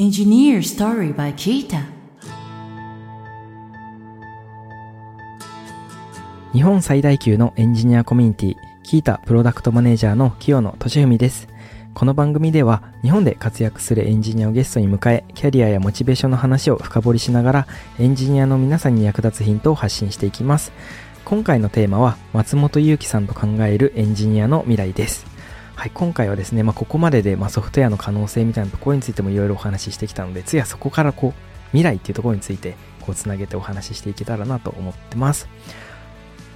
Engineer Story by Kita 日本最大級のエンジニアコミュニティ、キータプロダクトマネージャーの清野俊文です。この番組では日本で活躍するエンジニアをゲストに迎え、キャリアやモチベーションの話を深掘りしながら、エンジニアの皆さんに役立つヒントを発信していきます。今回のテーマは、松本祐樹さんと考えるエンジニアの未来です。はい、今回はですね、まあ、ここまでで、まあ、ソフトウェアの可能性みたいなところについてもいろいろお話ししてきたので、次はそこからこう、未来っていうところについて、こう、つなげてお話ししていけたらなと思ってます。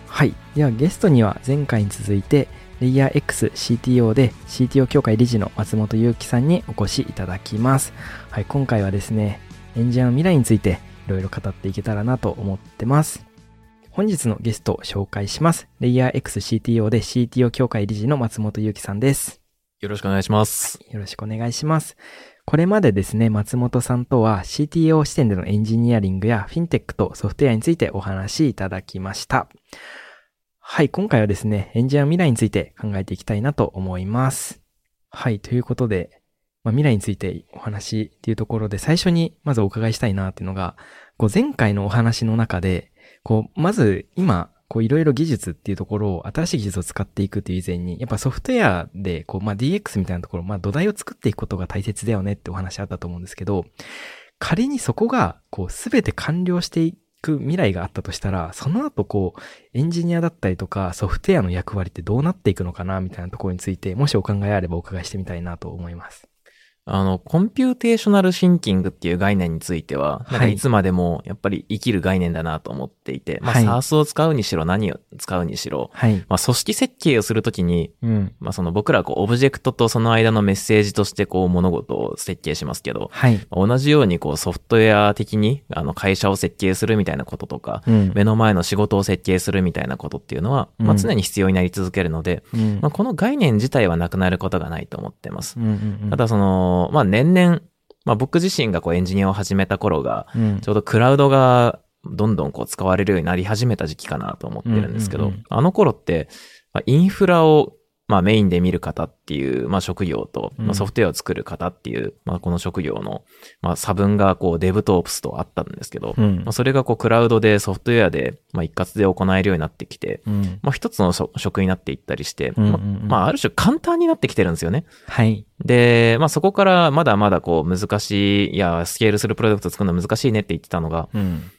はい。ではゲストには前回に続いて、レイヤー X CTO で CTO 協会理事の松本祐樹さんにお越しいただきます。はい。今回はですね、エンジニアの未来についていろいろ語っていけたらなと思ってます。本日のゲストを紹介します。レイヤー X CTO で CTO 協会理事の松本祐樹さんです。よろしくお願いします。よろしくお願いします。これまでですね、松本さんとは CTO 視点でのエンジニアリングやフィンテックとソフトウェアについてお話しいただきました。はい、今回はですね、エンジニアの未来について考えていきたいなと思います。はい、ということで、まあ、未来についてお話っていうところで最初にまずお伺いしたいなっていうのが、こう前回のお話の中で、こう、まず今、こういろいろ技術っていうところを、新しい技術を使っていくっていう以前に、やっぱソフトウェアで、こう、まあ DX みたいなところ、まあ土台を作っていくことが大切だよねってお話あったと思うんですけど、仮にそこが、こう、すべて完了していく未来があったとしたら、その後こう、エンジニアだったりとか、ソフトウェアの役割ってどうなっていくのかな、みたいなところについて、もしお考えあればお伺いしてみたいなと思います。あの、コンピューテーショナルシンキングっていう概念については、なんかはいいつまでもやっぱり生きる概念だなと思っていて、まあ、はい SARS を使うにしろ何を使うにしろ、はい。まあ、組織設計をするときに、うん。まあ、その僕らこう、オブジェクトとその間のメッセージとしてこう、物事を設計しますけど、はい。まあ同じようにこう、ソフトウェア的に、あの、会社を設計するみたいなこととか、うん。目の前の仕事を設計するみたいなことっていうのは、まあ、うん常に必要になり続けるので、うんまあ、この概念自体はなくなることがないと思ってます。うんうんうんただその、まあ年々、まあ僕自身がこうエンジニアを始めた頃が、うん。ちょうどクラウドがどんどんこう使われるようになり始めた時期かなと思ってるんですけど、うんうんうん。あの頃って、まあ、インフラをまあメインで見る方っていう、まあ職業と、うんまあソフトウェアを作る方っていう、まあこの職業の、まあ差分がこうデブとオプスとあったんですけど、うんまあそれがこうクラウドでソフトウェアで、まあ一括で行えるようになってきて、うん。まあ一つの職職になっていったりして、うんうんうんまあまあある種簡単になってきてるんですよね。はい。で、まあそこからまだまだこう難しい、いや、スケールするプロダクト作るの難しいねって言ってたのが、うん。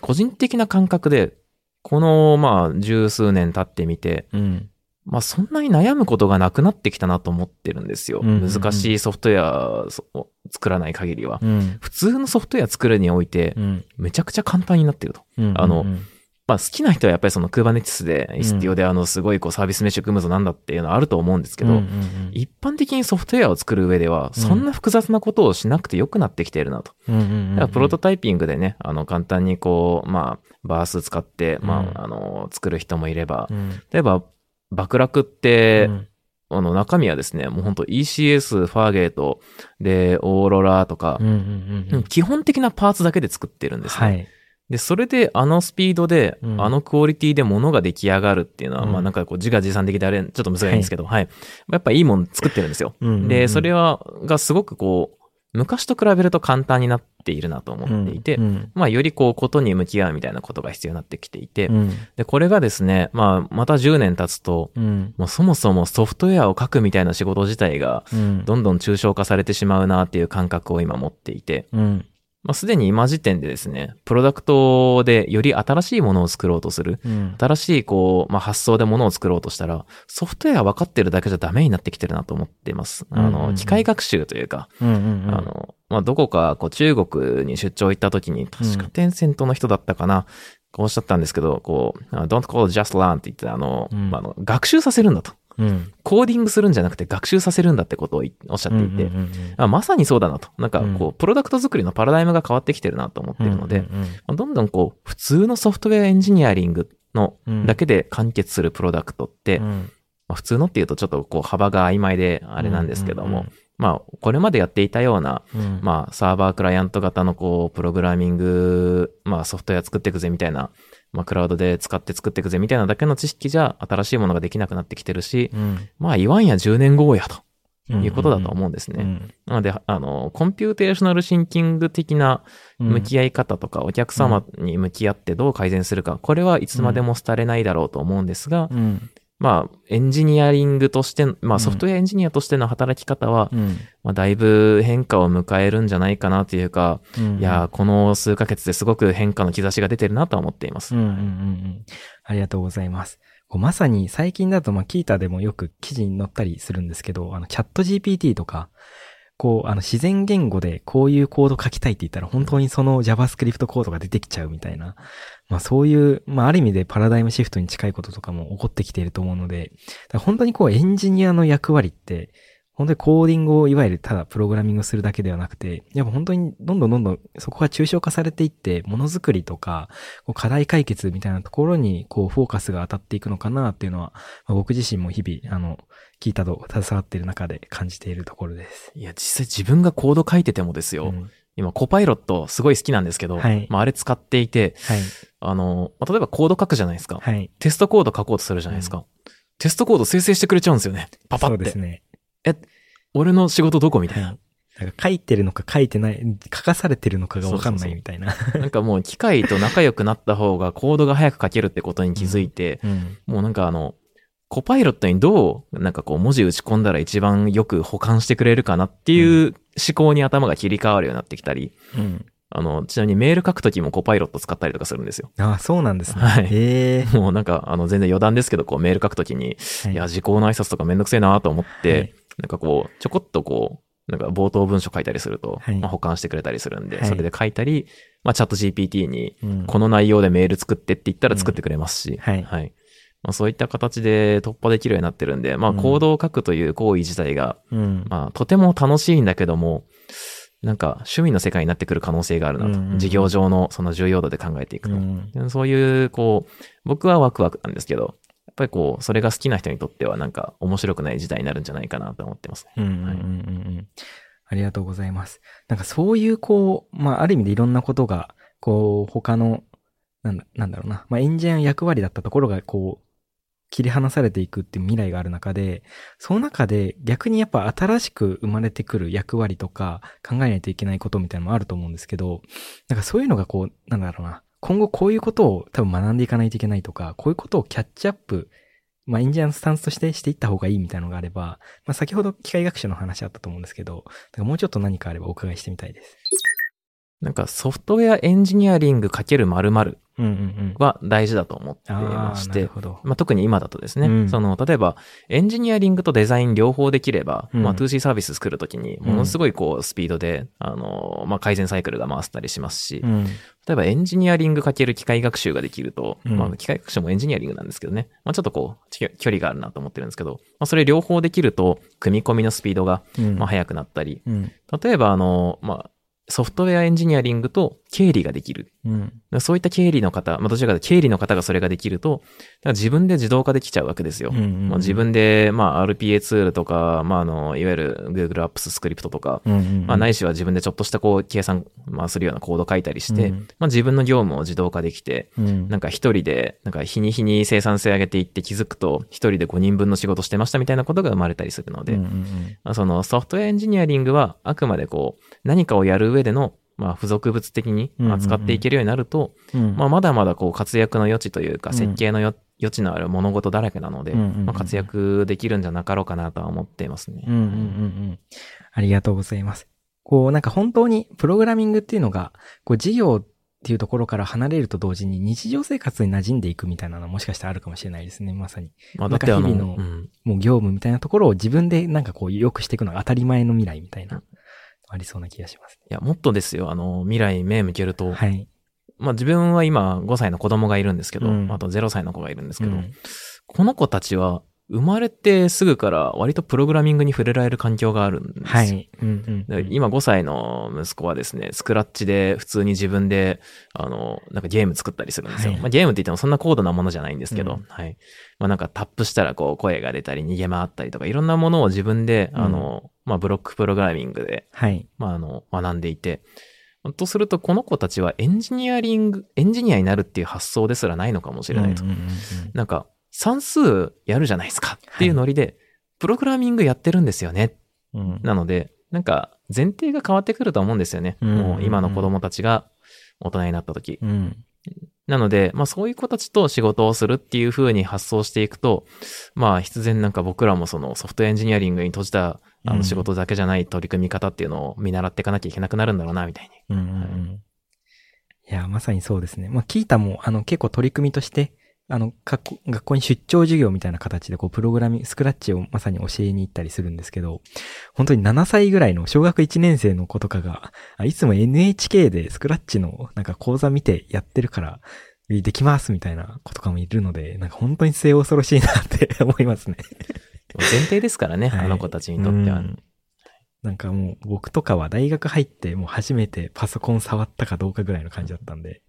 個人的な感覚で、このまあ十数年経ってみて、うん。まあそんなに悩むことがなくなってきたなと思ってるんですよ。うんうんうん難しいソフトウェアを作らない限りは。うん。普通のソフトウェア作るにおいてう、ん。めちゃくちゃ簡単になってると。うんあのうんまあ好きな人はやっぱりその Kubernetes で、Istio であのすごいこうサービスメッシュ組むぞなんだっていうのはあると思うんですけど、うんうんうん一般的にソフトウェアを作る上では、そんな複雑なことをしなくてよくなってきているなと。うんうんうんだからプロトタイピングでね、あの、簡単にこう、まあ、バース使って、まうんあ、あの、作る人もいれば、うん例えば、爆落って、うんあの、中身はですね、もう本当 ECS、ファーゲート、で、オーロラとかうん、うんうんうん基本的なパーツだけで作ってるんですね。はい。で、それであのスピードで、うんあのクオリティで物が出来上がるっていうのは、うんまあなんかこう自画自賛的であれ、ちょっと難しいんですけど、はい。やっぱいいもの作ってるんですよ。うんうんうんで、それは、がすごくこう、昔と比べると簡単になっているなと思っていて、うんまあよりこう、ことに向き合うみたいなことが必要になってきていて、うん。で、これがですね、まあ、また10年経つと、うん。もうそもそもソフトウェアを書くみたいな仕事自体が、うん。どんどん抽象化されてしまうなっていう感覚を今持っていて、うんまあ、すでに今時点でですね、プロダクトでより新しいものを作ろうとする、うん。新しいこう、まあ、発想でものを作ろうとしたら、ソフトウェア分かってるだけじゃダメになってきてるなと思っています。あの、機械学習というか、うんうんうん。あの、まあ、どこかこう中国に出張行った時に、確かテンセントの人だったかな、こうおっしゃったんですけど、こう、あ don't call just learn って言って、あの、うん。まああの学習させるんだと。うん。コーディングするんじゃなくて学習させるんだってことを言おっしゃっていて、うんうんうんあまさにそうだなと。なんかうん。こう、プロダクト作りのパラダイムが変わってきてるなと思ってるので、うんうんまあどんどんこう、普通のソフトウェアエンジニアリングのうんだけで完結するプロダクトって、うん。まあ普通のっていうとちょっとこう幅が曖昧であれなんですけども、うんうんまあ、これまでやっていたような、うんまあ、サーバークライアント型のこう、プログラミング、まあ、ソフトウェア作っていくぜみたいな、まあ、クラウドで使って作っていくぜみたいなだけの知識じゃ、新しいものができなくなってきてるし、うんまあ、言わんや10年後やと。いうことだと思うんですね。うんなので、あの、 computational thinking 的な向き合い方とか、お客様に向き合ってどう改善するか、これはいつまでも廃れないだろうと思うんですが、うん。まあ、エンジニアリングとして、まあ、ソフトウェアエンジニアとしての働き方は、うん。まあ、だいぶ変化を迎えるんじゃないかなというか、うん。いやー、この数ヶ月ですごく変化の兆しが出てるなとは思っています。うんうんうんうん。ありがとうございます。まさに最近だと、まあ、キータでもよく記事に載ったりするんですけど、あの、チャット GPT とか、こう、あの、自然言語でこういうコード書きたいって言ったら、本当にその JavaScript コードが出てきちゃうみたいな、まあそういう、まあある意味でパラダイムシフトに近いこととかも起こってきていると思うので、本当にこうエンジニアの役割って、本当にコーディングをいわゆるただプログラミングするだけではなくて、やっぱ本当にどんどんどんどんそこが抽象化されていって、ものづくりとか、こう課題解決みたいなところにこうフォーカスが当たっていくのかなっていうのは、まあ、僕自身も日々、あの、聞いたと携わっている中で感じているところです。いや、実際自分がコード書いててもですよ。うん今、コパイロットすごい好きなんですけど、はいまあ、あれ使っていて、はい。あの、まあ例えばコード書くじゃないですか。はい。テストコード書こうとするじゃないですか。テストコード生成してくれちゃうんですよね。パパって。そうですね。俺の仕事どこみたいな。はい。なんか書いてるのか書いてない、書かされてるのかがわかんないみたいな。なんかもう機械と仲良くなった方がコードが早く書けるってことに気づいて、うん。もうなんかあの、コパイロットにどう、なんかこう文字打ち込んだら一番よく保管してくれるかなっていう思考に頭が切り替わるようになってきたり、うん。あの、ちなみにメール書くときもコパイロット使ったりとかするんですよ。ああ、そうなんですね。はいへえ。もうなんか、あの、全然余談ですけど、こうメール書くときに、はいいや、時効の挨拶とかめんどくせえなと思って、はいなんかこう、ちょこっとこう、なんか冒頭文章書いたりすると、はい。まあ、保管してくれたりするんで、はい。それで書いたり、まあ、チャット GPT に、うん。この内容でメール作ってって言ったら作ってくれますし、はい。まあ、そういった形で突破できるようになってるんで、まあ、うん。コードを書くという行為自体が、うん。まあ、とても楽しいんだけども、なんか、趣味の世界になってくる可能性があるなと。うんうん事業上のその重要度で考えていくと。うん。そういう、こう、僕はワクワクなんですけど、やっぱりこう、それが好きな人にとってはなんか面白くない時代になるんじゃないかなと思ってますね。うんうんうんうんうん。ありがとうございます。なんかそういうこう、まあある意味でいろんなことが、こう、他の、なんだ、なんだろうな。まあエンジニアの役割だったところがこう、切り離されていくっていう未来がある中で、その中で逆にやっぱ新しく生まれてくる役割とか考えないといけないことみたいなのもあると思うんですけど、なんかそういうのがこう、なんだろうな。今後こういうことを多分学んでいかないといけないとか、こういうことをキャッチアップまあ、インジアンスタンスとしてしていった方がいいみたいなのがあれば、まあ、先ほど機械学習の話あったと思うんですけど、だからもうちょっと何かあればお伺いしてみたいです。なんかソフトウェアエンジニアリングかける。は大事だと思ってまして。まあ、特に今だとですね、うんその、例えば、エンジニアリングとデザイン両方できれば、うんまあ、2C サービス作るときに、ものすごいこう、スピードで、あの、まあ、改善サイクルが回せたりしますし、うん。例えばエンジニアリングかける機械学習ができると、うんまあ、機械学習もエンジニアリングなんですけどね、まあ、ちょっとこう、ち距離があるなと思ってるんですけど、まあ、それ両方できると、組み込みのスピードが、うん。まあ、速くなったり、うん。例えば、あの、まあ、ソフトウェアエンジニアリングと経理ができる。うん。そういった経理の方、まあ、どちらかというと経理の方がそれができると、自分で自動化できちゃうわけですよ。うんうんうんまあ、自分で、まあ、RPA ツールとか、まあ、あの、いわゆる Google Apps スクリプトとか、うんうん。まあ、ないしは自分でちょっとしたこう、計算、まあ、するようなコード書いたりして、うんまあ、自分の業務を自動化できて、うん。なんか一人で、なんか日に日に生産性上げていって気づくと、一人で5人分の仕事してましたみたいなことが生まれたりするので、うんうんうんまあそのソフトウェアエンジニアリングはあくまでこう、何かをやる上での、まあ、付属物的に扱っていけるようになると、うん。まあ、まだまだこう活躍の余地というか、うん設計のよ余地のある物事だらけなので、まあ、活躍できるんじゃなかろうかなとは思っていますね。うんうんうんうん。ありがとうございます。こう、なんか本当にプログラミングっていうのが、こう、事業っていうところから離れると同時に日常生活に馴染んでいくみたいなのはもしかしたらあるかもしれないですね、まさに。まあ、だってあの、もう業務みたいなところを自分でなんかこう良くしていくのが当たり前の未来みたいな、ありそうな気がしますいや、もっとですよ、あの、未来に目向けると、ね。はい。まあ自分は今5歳の子供がいるんですけど、うん。あと0歳の子がいるんですけど、うん。この子たちは生まれてすぐから割とプログラミングに触れられる環境があるんですよ。はい。うんうん。で今5歳の息子はですね、スクラッチで普通に自分で、あの、なんかゲーム作ったりするんですよ。はいまあ、ゲームって言ってもそんな高度なものじゃないんですけど、うんはい。まあなんかタップしたらこう声が出たり逃げ回ったりとかいろんなものを自分で、あの、まあブロックプログラミングで、はい。まああの、学んでいて、とするとこの子たちはエンジニアリング、エンジニアになるっていう発想ですらないのかもしれないと。うんうんうんうんなんか算数やるじゃないですかっていうノリで、プログラミングやってるんですよねっうん。なので、なんか前提が変わってくると思うんですよね。うんもう今の子供たちが大人になった時。うん。なので、まあそういう子たちと仕事をするっていう風に発想していくと、まあ必然なんか僕らもそのソフトエンジニアリングに閉じたあうんの仕事だけじゃない取り組み方っていうのを見習っていかなきゃいけなくなるんだろうな、みたいに。うんうんうん。いや、まさにそうですね。まあ、キータも、あの、結構取り組みとして、あの、学校学校に出張授業みたいな形で、こう、プログラミング、スクラッチをまさに教えに行ったりするんですけど、本当に7歳ぐらいの小学1年生の子とかが、あいつも NHK でスクラッチのなんか講座見てやってるから、できますみたいな子とかもいるので、なんか本当に末恐ろしいなって 思いますね。前提ですからね、はいあの子たちにとっては。うんなんかもう僕とかは大学入ってもう初めてパソコン触ったかどうかぐらいの感じだったんで、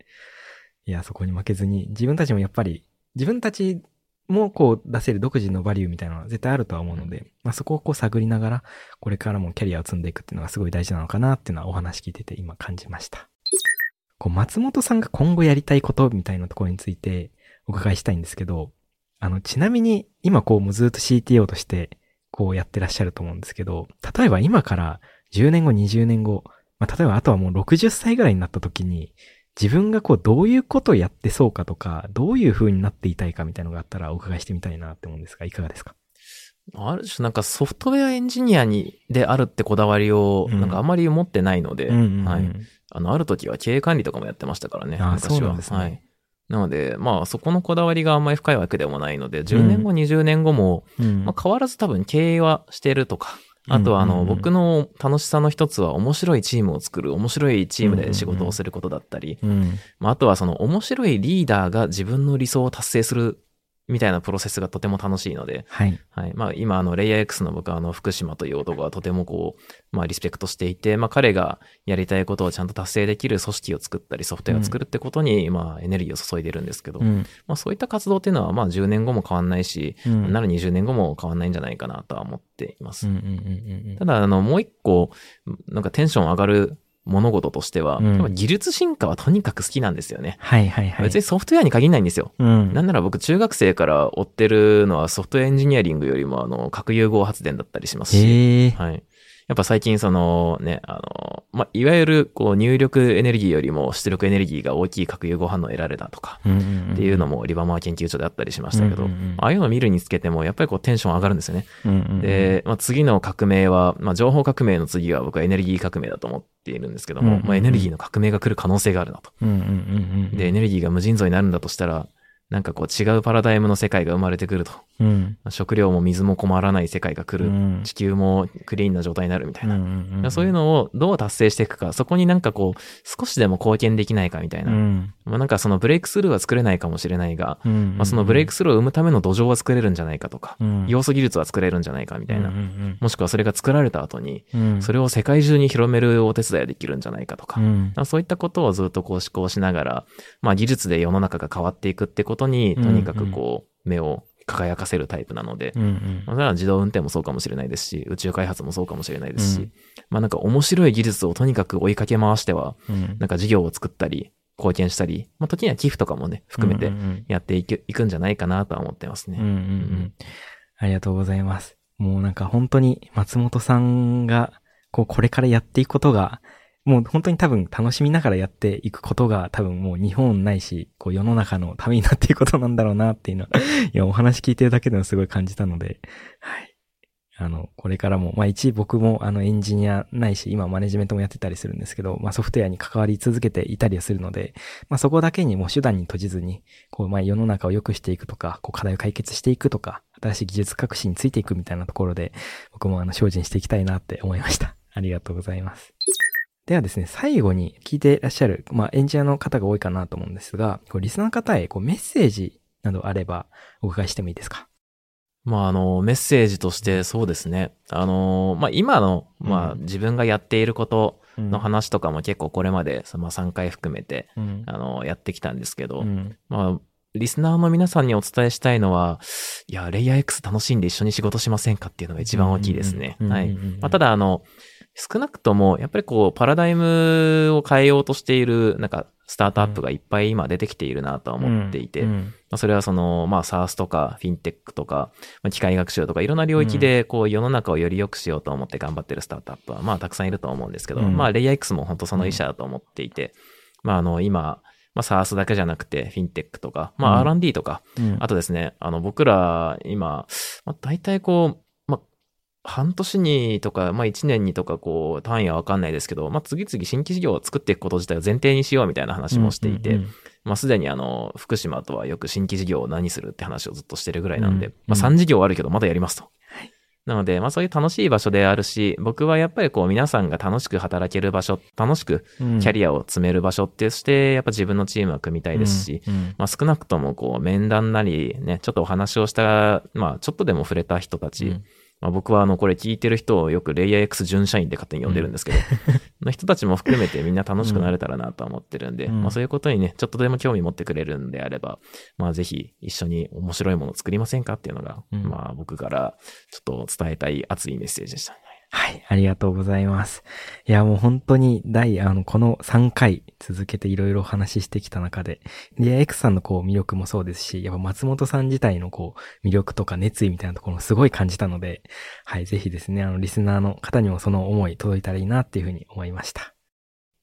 いや、そこに負けずに自分たちもやっぱり自分たちもこう出せる独自のバリューみたいなのは絶対あるとは思うので、まあそこをこう探りながらこれからもキャリアを積んでいくっていうのがすごい大事なのかなっていうのはお話聞いてて今感じました。こう松本さんが今後やりたいことみたいなところについてお伺いしたいんですけど、あの、ちなみに今こうもうずっと CTO としてこうやってらっしゃると思うんですけど、例えば今から10年後、20年後、まあ、例えばあとはもう60歳ぐらいになった時に、自分がこうどういうことをやってそうかとか、どういう風になっていたいかみたいなのがあったらお伺いしてみたいなって思うんですが、いかがですか？ある種なんかソフトウェアエンジニアに、であるってこだわりを、うんなんかあまり持ってないので、うんうんうんはい。あの、ある時は経営管理とかもやってましたからね。あ昔はそうなんですねはい。なので、まあ、そこのこだわりがあんまり深いわけでもないので、10年後、20年後も、うんまあ、変わらず多分経営はしてるとか、あとは、あの、僕の楽しさの一つは面白いチームを作る、面白いチームで仕事をすることだったり、うん。まあ、あとはその面白いリーダーが自分の理想を達成するみたいなプロセスがとても楽しいので、はい。はい。まあ今、あの、レイヤー X の僕はあの、福島という男がとてもこう、まあリスペクトしていて、まあ彼がやりたいことをちゃんと達成できる組織を作ったり、ソフトウェアを作るってことに、まあエネルギーを注いでるんですけど、うん。まあそういった活動っていうのは、まあ10年後も変わんないし、うんなら20年後も変わんないんじゃないかなとは思っています。ただ、あの、もう一個、なんかテンション上がる物事としては、うん技術進化はとにかく好きなんですよね。はいはいはい。別にソフトウェアに限らないんですよ。うん。なんなら僕中学生から追ってるのはソフトエンジニアリングよりもあの核融合発電だったりしますし。はい。やっぱ最近そのね、あの、まあ、いわゆるこう入力エネルギーよりも出力エネルギーが大きい核融合反応を得られたとかっていうのもリバマー研究所であったりしましたけど、ああいうのを見るにつけてもやっぱりこうテンション上がるんですよね。で、まあ、次の革命は、まあ、情報革命の次は僕はエネルギー革命だと思っているんですけども、まあ、エネルギーの革命が来る可能性があるなと。で、エネルギーが無尽蔵になるんだとしたら、なんかこう違うパラダイムの世界が生まれてくると。うん。食料も水も困らない世界が来る。うん地球もクリーンな状態になるみたいな。んんんそういうのをどう達成していくか、そこになんかこう、少しでも貢献できないかみたいな。うん。まあなんかそのブレイクスルーは作れないかもしれないが、うんまあそのブレイクスルーを生むための土壌は作れるんじゃないかとか、うん要素技術は作れるんじゃないかみたいな。うんうんもしくはそれが作られた後に、うんそれを世界中に広めるお手伝いができるんじゃないかとか。うんまあそういったことをずっとこう思考しながら、まあ技術で世の中が変わっていくってことに、とにかくこう、目を輝かせるタイプなので、うんうん。まあ、それは自動運転もそうかもしれないですし、宇宙開発もそうかもしれないですし、うん。まあなんか面白い技術をとにかく追いかけ回しては、うん。なんか事業を作ったり、貢献したり、まあ時には寄付とかもね、含めてうんうん。やっていくいくんじゃないかなとは思ってますね。うんうんうん。ありがとうございます。もうなんか本当に松本さんが、こうこれからやっていくことが、もう本当に多分楽しみながらやっていくことが多分もう日本ないし、こう世の中のためになっていくことなんだろうなっていうのは、いやお話聞いてるだけでもすごい感じたので、はい。あの、これからも、まあ一僕もあのエンジニアないし、今マネジメントもやってたりするんですけど、まあソフトウェアに関わり続けていたりはするので、まあそこだけにもう手段に閉じずに、こうまあ世の中を良くしていくとか、こう課題を解決していくとか、新しい技術革新についていくみたいなところで、僕もあの精進していきたいなって思いました。ありがとうございます。ではですね、最後に聞いていらっしゃる、まあエンジニアの方が多いかなと思うんですが、こうリスナーの方へこうメッセージなどあればお伺いしてもいいですか？まあ、あの、メッセージとしてそうですね。あの、まあ、今の、まあ、うん自分がやっていることのの、話とかも結構これまで、まあ3回含めて、うんあの、やってきたんですけど、うんまあ、リスナーの皆さんにお伝えしたいのは、いや、レイヤー X 楽しんで一緒に仕事しませんかっていうのが一番大きいですね。はい。まあ、ただ、だ、あの、少なくとも、やっぱりこう、パラダイムを変えようとしている、なんか、スタートアップがいっぱい今出てきているなとは思っていて、うんまあ、それはその、まあ、SARS とか、フィンテックとか、まあ、機械学習とか、いろんな領域で、こう、世の中をより良くしようと思って頑張ってるスタートアップは、まあ、たくさんいると思うんですけど、うん。まあ、レイヤー X も本当その一社だと思っていて、まあ、あの、今、まあ、SARS だけじゃなくて、フィンテックとか、まあ、うん。R&D とか、うん。あとですね、あの、僕ら、今、まあ、大体こう、まあ、半年にとか、まあ、一年にとか、こう、単位はわかんないですけど、まあ、次々新規事業を作っていくこと自体を前提にしようみたいな話もしていて、うんうんまあ、すでにあの、福島とはよく新規事業を何するって話をずっとしてるぐらいなんで、うんまあ、3事業あるけどまだやりますと。なので、まあ、そういう楽しい場所であるし、僕はやっぱりこう、皆さんが楽しく働ける場所、楽しくうん。キャリアを積める場所ってして、やっぱ自分のチームは組みたいですし、うんうん。まあ、少なくともこう、面談なり、ね、ちょっとお話をした、まあ、ちょっとでも触れた人たち、うんまあ、僕はあの、これ聞いてる人をよくレイヤー X 準社員で勝手に呼んでるんですけど、の人たちも含めてみんな楽しくなれたらなとは思ってるんで、うん。まあそういうことにね、ちょっとでも興味持ってくれるんであれば、まあぜひ一緒に面白いものを作りませんかっていうのが、うん。まあ僕からちょっと伝えたい熱いメッセージでした。はい、ありがとうございます。いや、もう本当に第、あの、この3回続けていろいろお話ししてきた中で、リア X さんのこう魅力もそうですし、やっぱ松本さん自体のこう魅力とか熱意みたいなところもすごい感じたので、はい、ぜひですね、あの、リスナーの方にもその思い届いたらいいなっていうふうに思いました。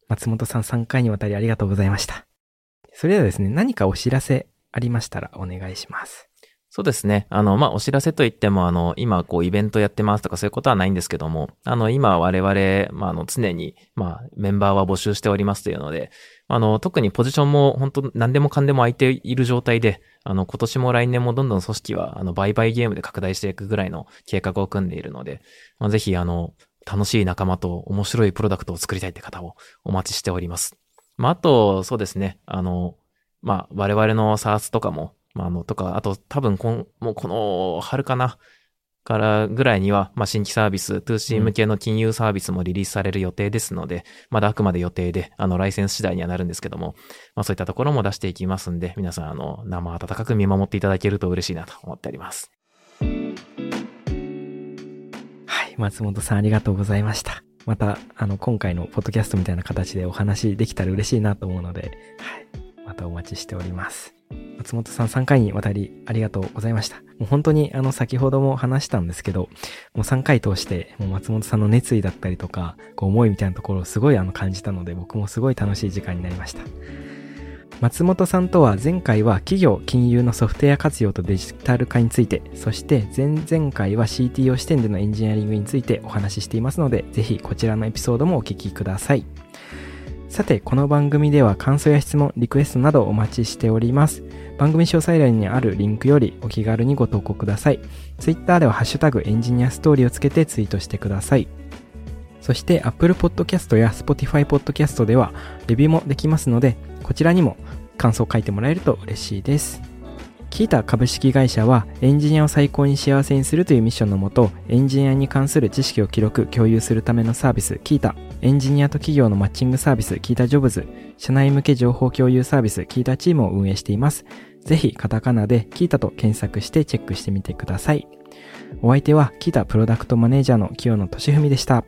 松本さん3回にわたりありがとうございました。それではですね、何かお知らせありましたらお願いします。そうですね。あの、まあ、お知らせといっても、あの、今、こう、イベントやってますとかそういうことはないんですけども、あの、今、我々、まあ、あの、常に、まあ、メンバーは募集しておりますというので、あの、特にポジションも、本当何でもかんでも空いている状態で、あの、今年も来年もどんどん組織は、あの、売買ゲームで拡大していくぐらいの計画を組んでいるので、まあ、ぜひ、あの、楽しい仲間と面白いプロダクトを作りたいって方をお待ちしております。まあ、あと、そうですね、あの、まあ、我々の SARS とかも、まあ、あの、とか、あと多分こん、もうこの春かな、からぐらいには、まあ、新規サービス、2C 向けの金融サービスもリリースされる予定ですので、まだあくまで予定で、あの、ライセンス次第にはなるんですけども、まあ、そういったところも出していきますんで、皆さん、あの、生温かく見守っていただけると嬉しいなと思っております。はい、松本さんありがとうございました。また、あの、今回のポッドキャストみたいな形でお話できたら嬉しいなと思うので、はい、またお待ちしております。松本さん3回にわたりありがとうございました。もう本当にあの先ほども話したんですけど、もう3回通してもう松本さんの熱意だったりとか、こう思いみたいなところをすごいあの感じたので、僕もすごい楽しい時間になりました。松本さんとは前回は企業金融のソフトウェア活用とデジタル化について、そして前々回は CTO 視点でのエンジニアリングについてお話ししていますので、ぜひこちらのエピソードもお聞きください。さて、この番組では感想や質問、リクエストなどお待ちしております。番組詳細欄にあるリンクよりお気軽にご投稿ください。Twitter ではハッシュタグエンジニアストーリーをつけてツイートしてください。そして Apple Podcast や Spotify Podcast ではレビューもできますので、こちらにも感想を書いてもらえると嬉しいです。キータ株式会社はエンジニアを最高に幸せにするというミッションのもと、エンジニアに関する知識を記録、共有するためのサービス、キータ、エンジニアと企業のマッチングサービス、キータジョブズ、社内向け情報共有サービス、キータチームを運営しています。ぜひカタカナでキータと検索してチェックしてみてください。お相手はキータプロダクトマネージャーの清野俊文でした。